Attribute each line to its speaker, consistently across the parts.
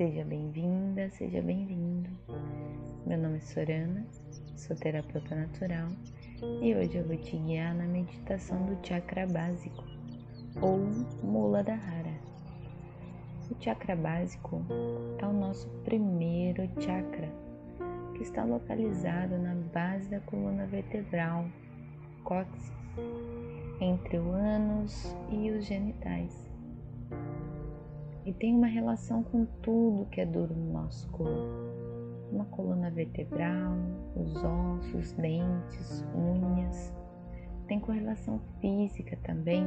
Speaker 1: Seja bem-vinda, seja bem-vindo. Meu nome é Sorana, sou terapeuta natural e hoje eu vou te guiar na meditação do chakra básico ou mula da rara. O chakra básico é o nosso primeiro chakra que está localizado na base da coluna vertebral, cóccix, entre o ânus e os genitais e tem uma relação com tudo que é duro no nosso corpo. Uma coluna vertebral, os ossos, dentes, unhas. Tem correlação física também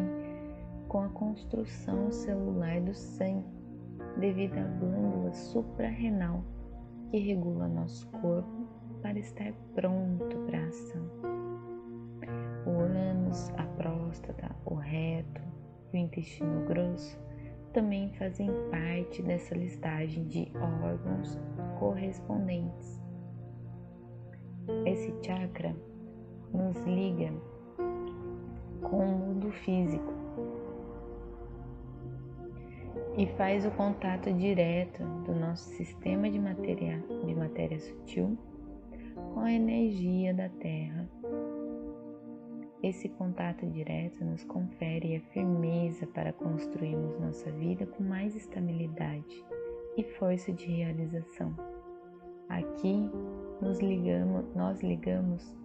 Speaker 1: com a construção celular do sangue, devido à glândula suprarrenal que regula nosso corpo para estar pronto para a ação. O ânus, a próstata, o reto e o intestino grosso também fazem parte dessa listagem de órgãos correspondentes. Esse chakra nos liga com o mundo físico e faz o contato direto do nosso sistema de matéria, de matéria sutil com a energia da Terra esse contato direto nos confere a firmeza para construirmos nossa vida com mais estabilidade e força de realização. Aqui nos ligamos, nós ligamos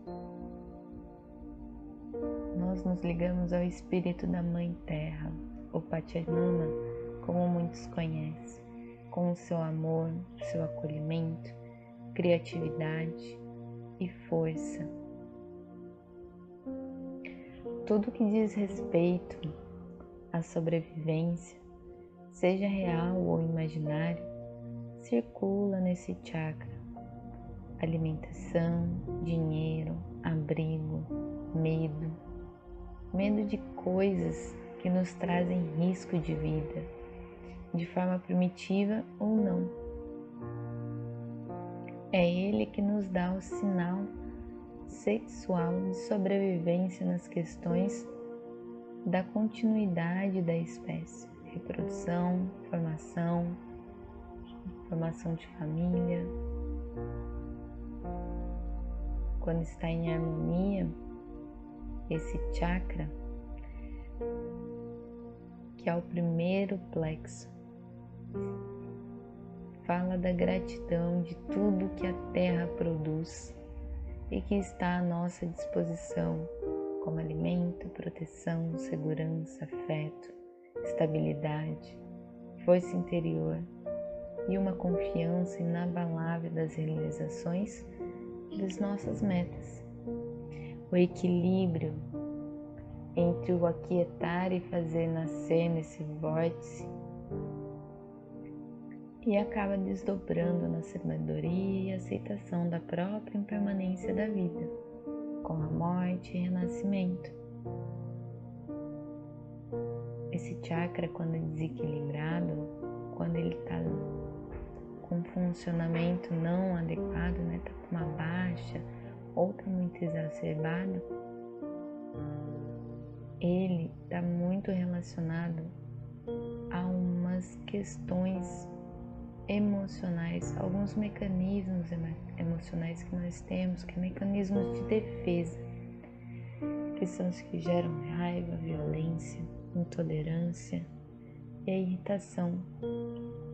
Speaker 1: nós nos ligamos ao espírito da Mãe Terra, o Pachamama, como muitos conhecem, com o seu amor, seu acolhimento, criatividade e força tudo que diz respeito à sobrevivência, seja real ou imaginário, circula nesse chakra. Alimentação, dinheiro, abrigo, medo, medo de coisas que nos trazem risco de vida, de forma primitiva ou não. É ele que nos dá o sinal sexual de sobrevivência nas questões da continuidade da espécie, reprodução, formação, formação de família. Quando está em harmonia, esse chakra, que é o primeiro plexo, fala da gratidão de tudo que a terra produz e que está à nossa disposição como alimento, proteção, segurança, afeto, estabilidade, força interior e uma confiança inabalável das realizações das nossas metas. O equilíbrio entre o aquietar e fazer nascer nesse vórtice e acaba desdobrando na sabedoria e aceitação da própria impermanência da vida, com a morte e renascimento. Esse chakra, quando é desequilibrado, quando ele está com funcionamento não adequado, né, tá com uma baixa ou tá muito exacerbado, ele está muito relacionado a umas questões emocionais, alguns mecanismos emocionais que nós temos, que são mecanismos de defesa, que são os que geram raiva, violência, intolerância e a irritação,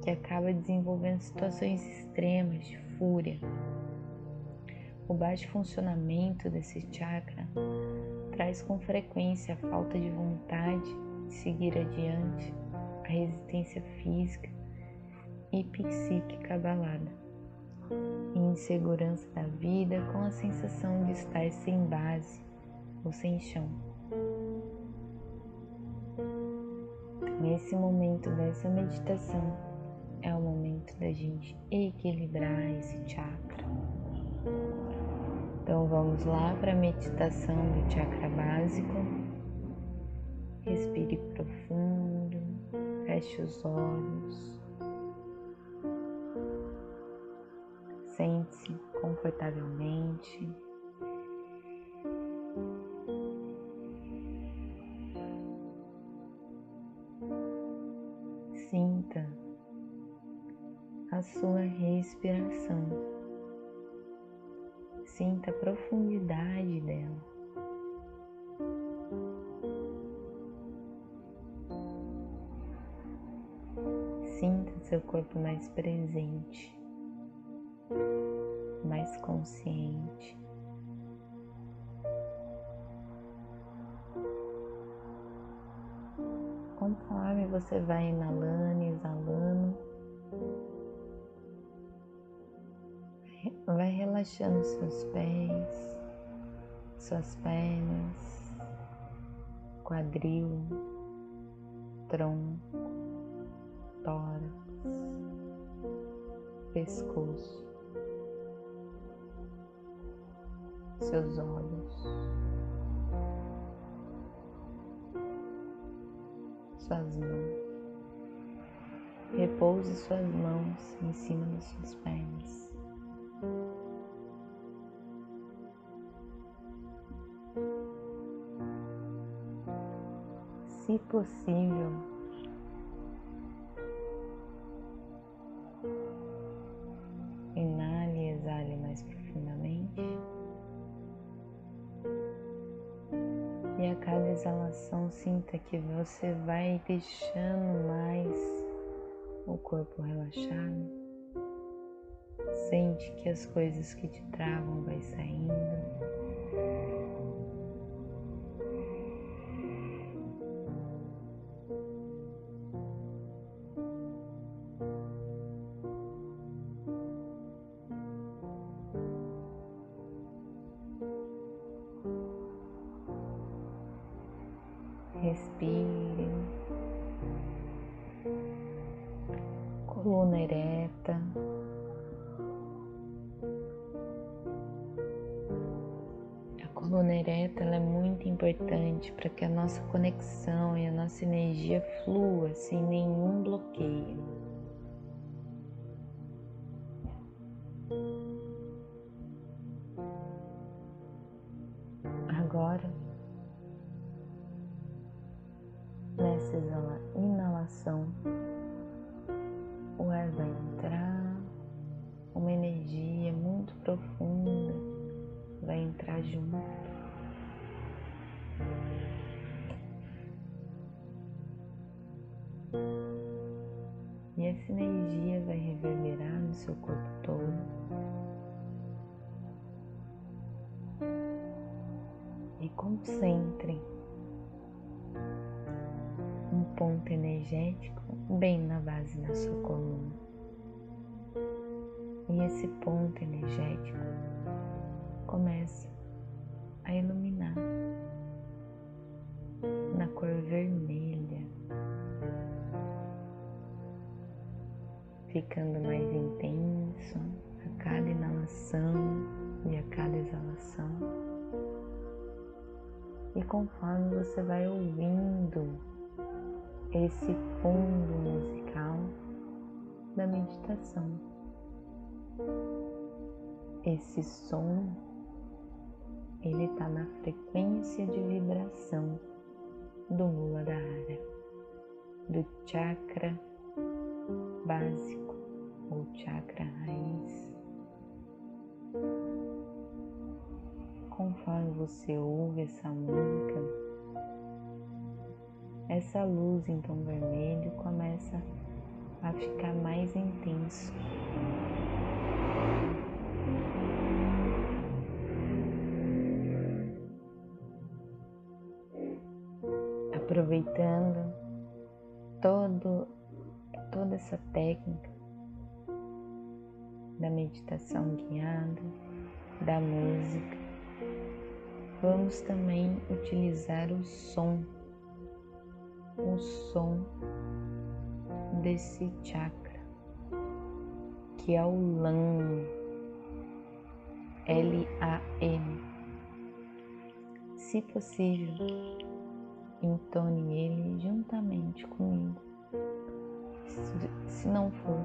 Speaker 1: que acaba desenvolvendo situações extremas de fúria. O baixo funcionamento desse chakra traz com frequência a falta de vontade de seguir adiante, a resistência física, e psíquica abalada, insegurança da vida com a sensação de estar sem base ou sem chão. Nesse momento dessa meditação, é o momento da gente equilibrar esse chakra. Então vamos lá para a meditação do chakra básico. Respire profundo, feche os olhos. Sente-se confortavelmente. Sinta a sua respiração. Sinta a profundidade dela. Sinta seu corpo mais presente, mais consciente. Conforme você vai inalando e exalando, vai relaxando seus pés, suas pernas, quadril, tronco, tórax, pescoço, seus olhos. suas mãos. Repouse suas mãos em cima das suas pernas. Se possível, que você vai deixando mais o corpo relaxado. Sente que as coisas que te travam vai saindo. Coluna ereta. A coluna ereta é muito importante para que a nossa conexão e a nossa energia flua sem nenhum bloqueio. Agora Nessa inalação, Concentre ponto energético bem na base da sua coluna. E esse ponto energético começa a iluminar na cor vermelha, ficando mais intenso a cada inalação e a cada exalação. E conforme você vai ouvindo esse fundo musical da meditação. Esse som, ele está na frequência de vibração do Muladhara, do chakra básico ou chakra raiz. Conforme você ouve essa música, essa luz em tom vermelho começa a ficar mais intenso. Aproveitando todo, toda essa técnica da meditação guiada, da música, vamos também utilizar o som o som desse chakra, que é o LAN, L-A-N. Se possível, entone ele juntamente comigo. Se não for,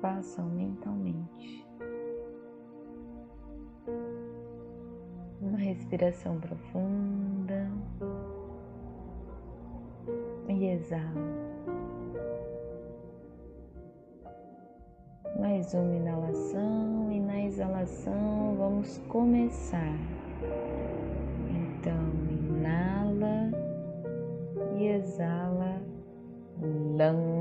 Speaker 1: faça mentalmente. Respiração profunda e exala. Mais uma inalação e na exalação vamos começar. Então, inala e exala. Lang.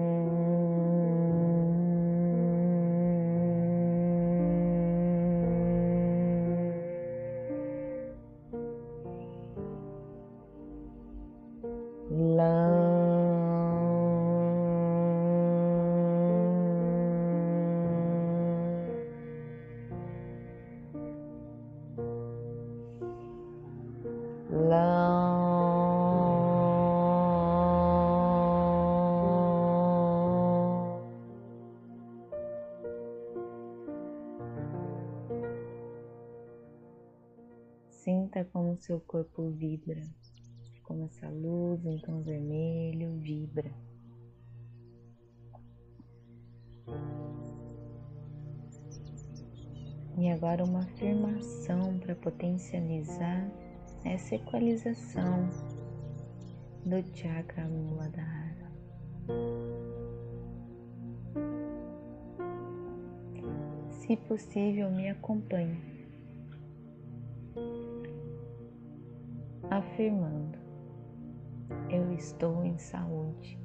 Speaker 1: Sinta como seu corpo vibra, como essa luz em tom vermelho vibra. E agora uma afirmação para potencializar essa equalização do chakra Muladhara. Se possível, me acompanhe. Afirmando: Eu estou em saúde.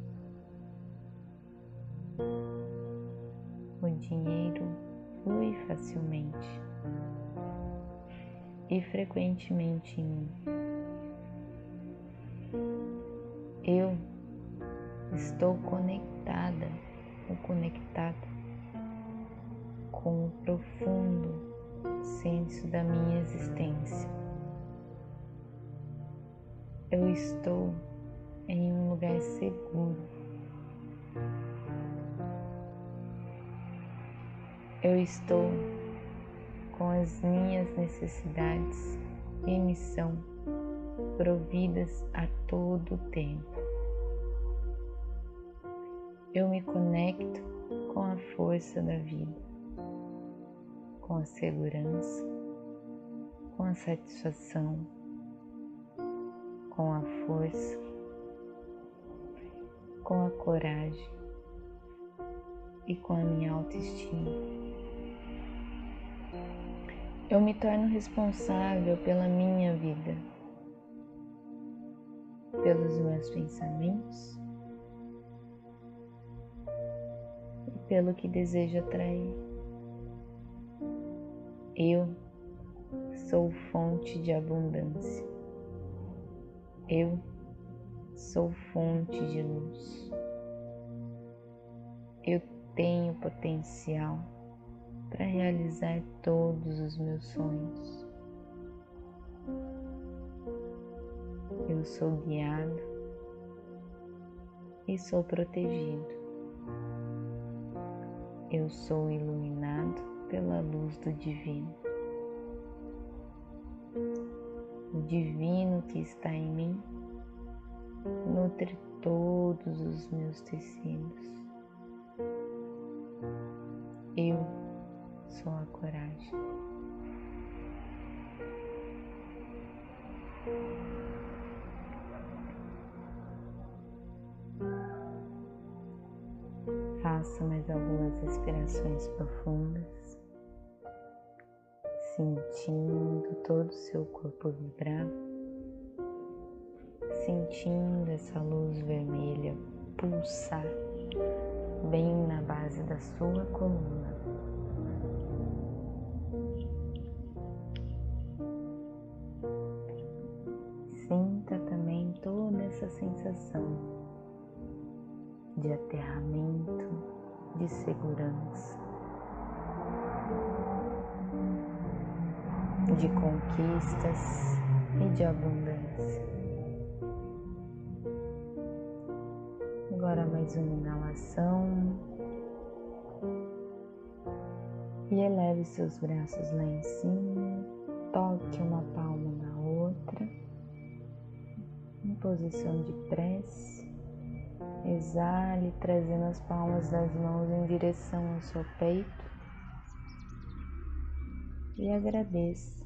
Speaker 1: O dinheiro flui facilmente e frequentemente em mim. Eu estou conectada ou conectada com o profundo senso da minha existência. Eu estou em um lugar seguro. Eu estou com as minhas necessidades e missão providas a todo tempo. Eu me conecto com a força da vida, com a segurança, com a satisfação com a força, com a coragem e com a minha autoestima. Eu me torno responsável pela minha vida, pelos meus pensamentos e pelo que desejo atrair. Eu sou fonte de abundância. Eu sou fonte de luz. Eu tenho potencial para realizar todos os meus sonhos. Eu sou guiado e sou protegido. Eu sou iluminado pela luz do Divino divino que está em mim nutre todos os meus tecidos. Eu sou a coragem. Faça mais algumas respirações profundas sentindo todo o seu corpo vibrar, sentindo essa luz vermelha pulsar bem na base da sua coluna. Sinta também toda essa sensação de aterramento, de segurança. De conquistas e de abundância. Agora mais uma inalação. E eleve seus braços lá em cima, toque uma palma na outra, em posição de prece. Exale, trazendo as palmas das mãos em direção ao seu peito e agradeça